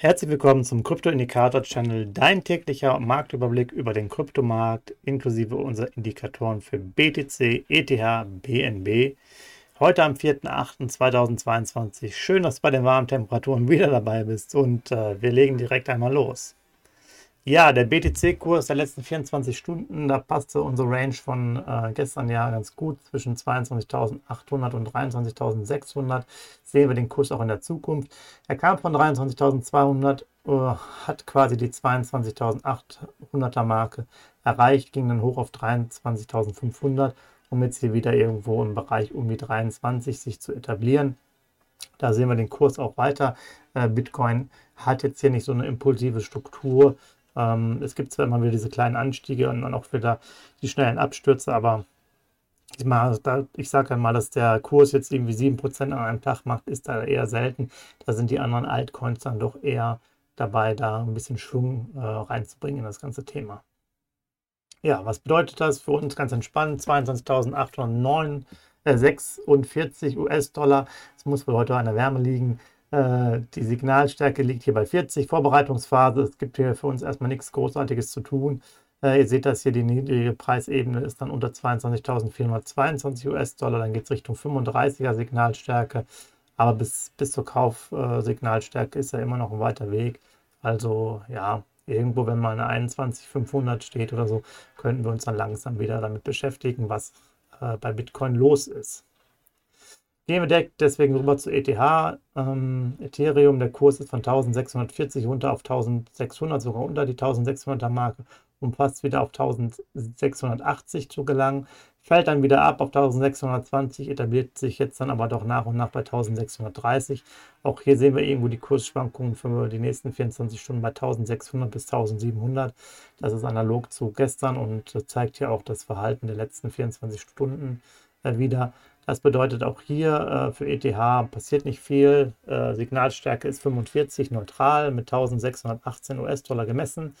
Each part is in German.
Herzlich willkommen zum Krypto-Indikator-Channel, dein täglicher Marktüberblick über den Kryptomarkt inklusive unserer Indikatoren für BTC, ETH, BNB. Heute am 4.8.2022. Schön, dass du bei den warmen Temperaturen wieder dabei bist und äh, wir legen direkt einmal los. Ja, der BTC-Kurs der letzten 24 Stunden, da passte unsere Range von äh, gestern ja ganz gut zwischen 22.800 und 23.600. Sehen wir den Kurs auch in der Zukunft. Er kam von 23.200, äh, hat quasi die 22.800er Marke erreicht, ging dann hoch auf 23.500, um jetzt hier wieder irgendwo im Bereich um die 23 sich zu etablieren. Da sehen wir den Kurs auch weiter. Äh, Bitcoin hat jetzt hier nicht so eine impulsive Struktur, ähm, es gibt zwar immer wieder diese kleinen Anstiege und dann auch wieder die schnellen Abstürze, aber ich, sage einmal, dass der Kurs jetzt irgendwie 7% an einem Tag macht, ist da eher selten. Da sind die anderen Altcoins dann doch eher dabei, da ein bisschen Schwung äh, reinzubringen in das ganze Thema. Ja, was bedeutet das für uns ganz entspannt? 22.846 äh, US-Dollar. Es muss wohl heute an der Wärme liegen. Äh, die Signalstärke liegt hier bei 40. Vorbereitungsphase. Es gibt hier für uns erstmal nichts Großartiges zu tun. Äh, ihr seht das hier, die niedrige Preisebene ist dann unter 22.422 US-Dollar. Dann geht es Richtung 35er Signalstärke. Aber bis, bis zur Kaufsignalstärke ist ja immer noch ein weiter Weg. Also ja, irgendwo, wenn mal eine 21.500 steht oder so, könnten wir uns dann langsam wieder damit beschäftigen, was äh, bei Bitcoin los ist. Gehen wir deswegen rüber zu ETH. Ähm, Ethereum, der Kurs ist von 1640 runter auf 1600, sogar unter die 1600er Marke, um fast wieder auf 1680 zu gelangen. Fällt dann wieder ab auf 1620, etabliert sich jetzt dann aber doch nach und nach bei 1630. Auch hier sehen wir irgendwo die Kursschwankungen für die nächsten 24 Stunden bei 1600 bis 1700. Das ist analog zu gestern und zeigt hier auch das Verhalten der letzten 24 Stunden äh, wieder. Das bedeutet auch hier äh, für ETH passiert nicht viel. Äh, Signalstärke ist 45 neutral mit 1618 US-Dollar gemessen.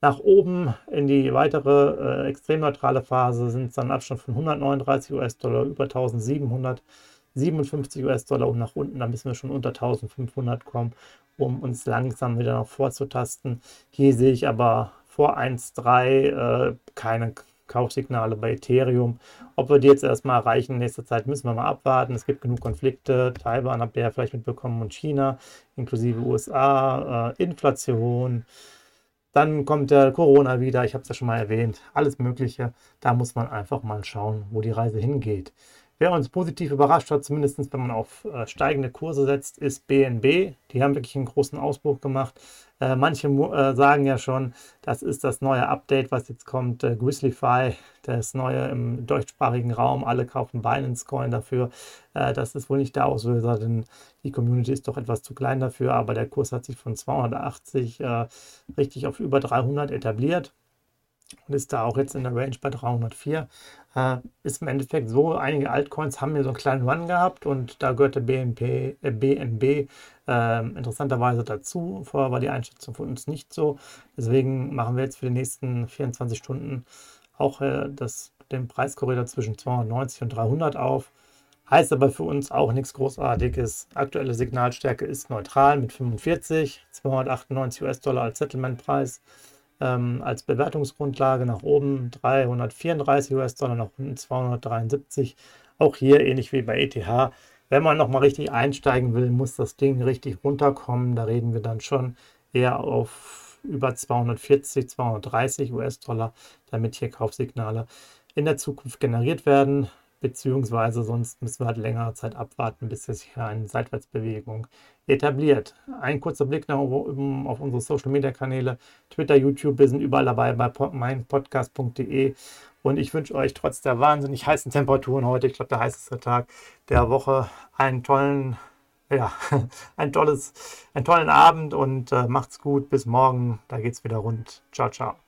Nach oben in die weitere äh, extrem neutrale Phase sind es dann Abstand von 139 US-Dollar über 1757 US-Dollar und nach unten, da müssen wir schon unter 1500 kommen, um uns langsam wieder noch vorzutasten. Hier sehe ich aber vor 1,3 äh, keine Kaufsignale bei Ethereum. Ob wir die jetzt erstmal erreichen in nächster Zeit, müssen wir mal abwarten. Es gibt genug Konflikte. Taiwan habt ihr ja vielleicht mitbekommen und China, inklusive USA, äh, Inflation. Dann kommt der Corona wieder, ich habe es ja schon mal erwähnt, alles Mögliche. Da muss man einfach mal schauen, wo die Reise hingeht. Wer uns positiv überrascht hat, zumindest wenn man auf äh, steigende Kurse setzt, ist BNB. Die haben wirklich einen großen Ausbruch gemacht. Äh, manche äh, sagen ja schon, das ist das neue Update, was jetzt kommt, Grizzlyfy, das neue im deutschsprachigen Raum. Alle kaufen Binance Coin dafür. Das ist wohl nicht der Auslöser, denn die Community ist doch etwas zu klein dafür. Aber der Kurs hat sich von 280 äh, richtig auf über 300 etabliert und ist da auch jetzt in der Range bei 304. Äh, ist im Endeffekt so, einige Altcoins haben hier so einen kleinen Run gehabt und da gehörte BNP, äh, BNB äh, interessanterweise dazu. Vorher war die Einschätzung von uns nicht so. Deswegen machen wir jetzt für die nächsten 24 Stunden auch äh, das, den Preiskorridor zwischen 290 und 300 auf. Heißt aber für uns auch nichts Großartiges. Aktuelle Signalstärke ist neutral mit 45, 298 US-Dollar als Settlementpreis ähm, als Bewertungsgrundlage nach oben 334 US-Dollar, nach unten 273. Auch hier ähnlich wie bei ETH. Wenn man nochmal richtig einsteigen will, muss das Ding richtig runterkommen. Da reden wir dann schon eher auf über 240, 230 US-Dollar, damit hier Kaufsignale in der Zukunft generiert werden beziehungsweise sonst müssen wir halt längere Zeit abwarten, bis sich eine Seitwärtsbewegung etabliert. Ein kurzer Blick nach oben auf unsere Social Media Kanäle, Twitter, YouTube, wir sind überall dabei bei meinpodcast.de und ich wünsche euch trotz der wahnsinnig heißen Temperaturen heute, ich glaube der heißeste Tag der Woche, einen tollen, ja, ein tolles, einen tollen Abend und äh, macht's gut, bis morgen, da geht's wieder rund. Ciao, ciao.